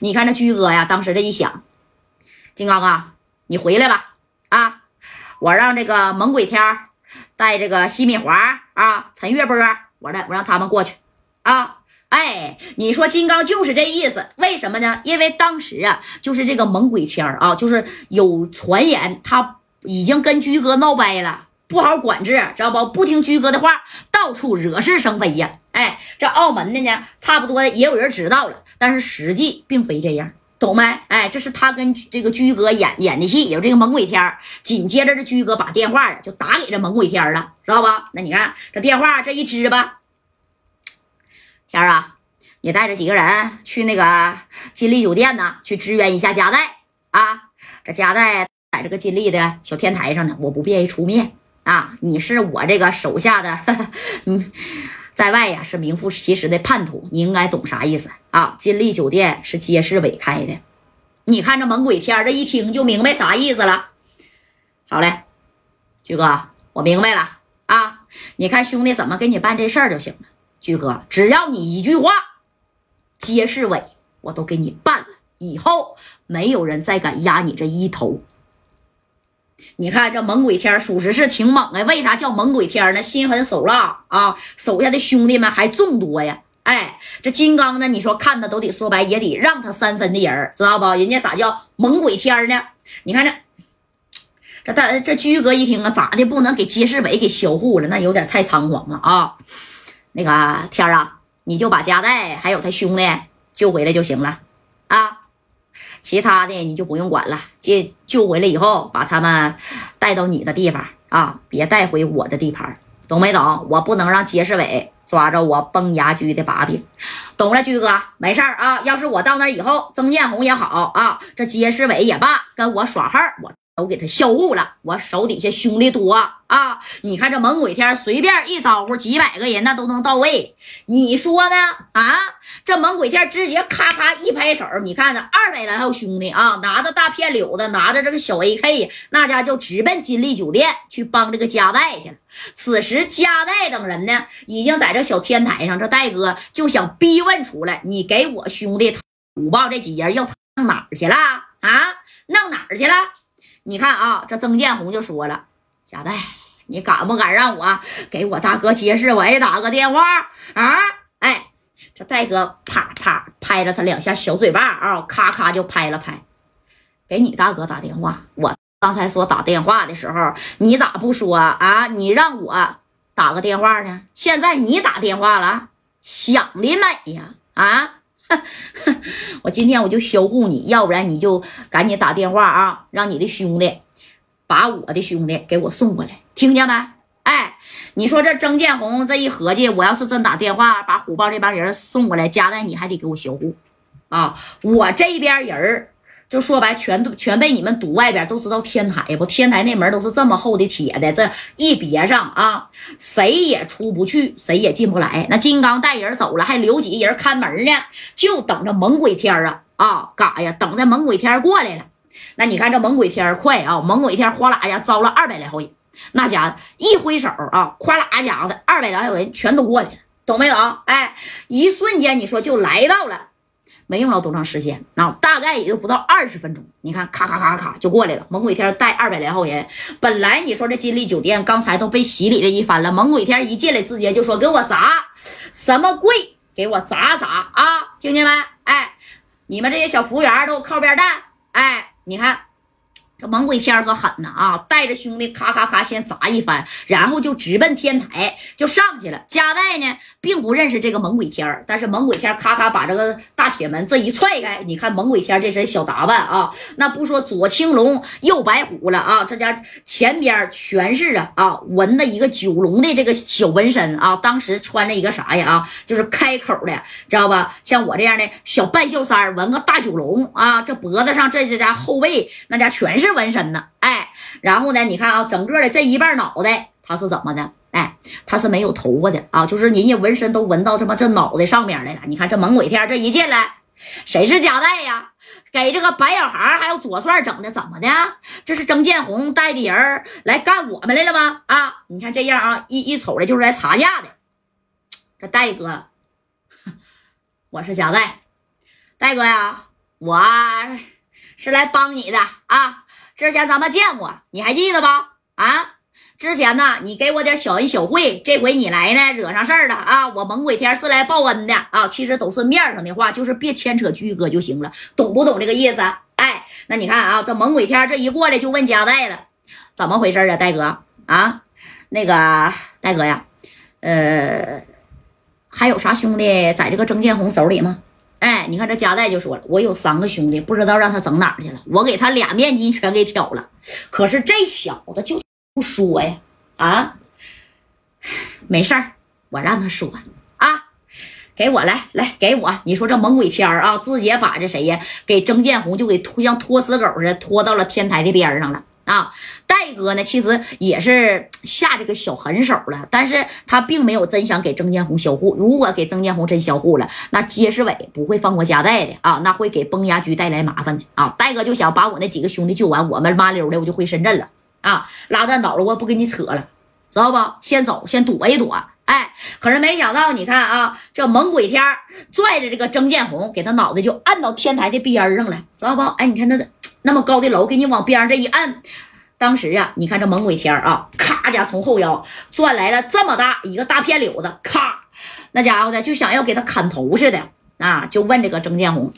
你看这居哥呀，当时这一想，金刚啊，你回来吧，啊，我让这个猛鬼天带这个西米华啊、陈月波，我让我让他们过去啊。哎，你说金刚就是这意思，为什么呢？因为当时啊，就是这个猛鬼天啊，就是有传言他已经跟居哥闹掰了，不好管制，知道不？不听居哥的话，到处惹是生非呀。哎，这澳门的呢，差不多也有人知道了，但是实际并非这样，懂没？哎，这是他跟这个居哥演演的戏，有这个猛鬼天。紧接着这居哥把电话就打给这猛鬼天了，知道吧？那你看这电话这一支吧。天儿啊，你带着几个人去那个金利酒店呢，去支援一下加代啊。这加代在这个金利的小天台上呢，我不便于出面啊。你是我这个手下的，嗯，在外呀是名副其实的叛徒，你应该懂啥意思啊？金丽酒店是街市委开的，你看这猛鬼天儿这一听就明白啥意思了。好嘞，居哥，我明白了啊。你看兄弟怎么给你办这事儿就行了。居哥，只要你一句话，街市委我都给你办了，以后没有人再敢压你这一头。你看这猛鬼天，属实是挺猛啊。为啥叫猛鬼天呢？心狠手辣啊，手下的兄弟们还众多呀。哎，这金刚呢？你说看他都得说白，也得让他三分的人，知道不？人家咋叫猛鬼天呢？你看这这大这居哥一听啊，咋的？不能给街市委给销户了？那有点太猖狂了啊！那个天啊，你就把加代还有他兄弟救回来就行了啊，其他的你就不用管了。这救回来以后，把他们带到你的地方啊，别带回我的地盘，懂没懂？我不能让街市委抓着我崩牙驹的把柄，懂了，驹哥，没事儿啊。要是我到那以后，曾建红也好啊，这街市委也罢，跟我耍横，我。都给他销户了，我手底下兄弟多啊！你看这猛鬼天随便一招呼，几百个人那都能到位，你说呢？啊，这猛鬼天直接咔咔一拍手，你看这二百来号兄弟啊，拿着大片柳子，拿着这个小 AK，那家就直奔金利酒店去帮这个加代去了。此时加代等人呢，已经在这小天台上，这戴哥就想逼问出来，你给我兄弟虎豹这几人要弄哪儿去了？啊，弄哪儿去了？你看啊，这曾建红就说了：“贾代，你敢不敢让我给我大哥杰世伟打个电话啊？”哎，这戴哥啪啪拍了他两下小嘴巴啊，咔咔就拍了拍，给你大哥打电话。我刚才说打电话的时候，你咋不说啊？你让我打个电话呢？现在你打电话了，想的美呀！啊！我今天我就销户你，要不然你就赶紧打电话啊，让你的兄弟把我的兄弟给我送过来，听见没？哎，你说这曾建红这一合计，我要是真打电话把虎豹这帮人送过来，加代你还得给我销户啊，我这边人就说白，全都全被你们堵外边，都知道天台不？天台那门都是这么厚的铁的，这一别上啊，谁也出不去，谁也进不来。那金刚带人走了，还留几个人看门呢，就等着猛鬼天啊啊，干啥呀？等着猛鬼天过来了。那你看这猛鬼天快啊，猛鬼天哗啦呀招了二百来号人，那家伙一挥手啊，哗啦家伙的二百来号人全都过来了，懂没有？哎，一瞬间你说就来到了。没用了多长时间啊，大概也就不到二十分钟。你看，咔咔咔咔就过来了。猛鬼天带二百来号人，本来你说这金利酒店刚才都被洗礼这一番了。猛鬼天一进来，直接就说：“给我砸什么贵，给我砸砸啊！听见没？哎，你们这些小服务员都靠边站。哎，你看。”这猛鬼天可狠呐啊！带着兄弟咔咔咔先砸一番，然后就直奔天台就上去了。加代呢并不认识这个猛鬼天但是猛鬼天咔咔把这个大铁门这一踹开，你看猛鬼天这身小打扮啊，那不说左青龙右白虎了啊，这家前边全是啊啊纹的一个九龙的这个小纹身啊，当时穿着一个啥呀啊，就是开口的，知道吧？像我这样的小半袖衫纹个大九龙啊，这脖子上这些家后背那家全是。是纹身呢，哎，然后呢，你看啊，整个的这一半脑袋他是怎么的？哎，他是没有头发的啊，就是人家纹身都纹到他妈这脑袋上面来了。你看这猛鬼天这一进来，谁是夹带呀？给这个白小孩还有左帅整的怎么的？这是曾建红带的人来干我们来了吗？啊，你看这样啊，一一瞅来就是来查价的。这戴哥，我是夹带，戴哥呀。我是来帮你的啊！之前咱们见过，你还记得不？啊，之前呢，你给我点小恩小惠，这回你来呢，惹上事儿了啊！我猛鬼天是来报恩的啊！其实都是面上的话，就是别牵扯居哥就行了，懂不懂这个意思？哎，那你看啊，这猛鬼天这一过来就问加代了，怎么回事啊，戴哥啊？那个戴哥呀，呃，还有啥兄弟在这个曾建红手里吗？哎，你看这加代就说了，我有三个兄弟，不知道让他整哪儿去了。我给他俩面筋全给挑了，可是这小子就不说呀。啊，没事儿，我让他说啊。给我来来，给我！你说这猛鬼天儿啊，直接把这谁呀，给曾建红就给拖像拖死狗似的拖到了天台的边上了。啊，戴哥呢，其实也是下这个小狠手了，但是他并没有真想给曾建红销户。如果给曾建红真销户了，那街市委不会放过加代的啊，那会给崩牙驹带来麻烦的啊。戴哥就想把我那几个兄弟救完，我们麻溜的我就回深圳了啊。拉蛋倒了，我不跟你扯了，知道不？先走，先躲一躲。哎，可是没想到，你看啊，这猛鬼天拽着这个曾建红，给他脑袋就按到天台的边上了，知道不？哎，你看他的那么高的楼，给你往边上这一摁，当时啊，你看这猛鬼天啊，咔家从后腰转来了这么大一个大片柳子，咔，那家伙的就想要给他砍头似的啊！就问这个曾建红，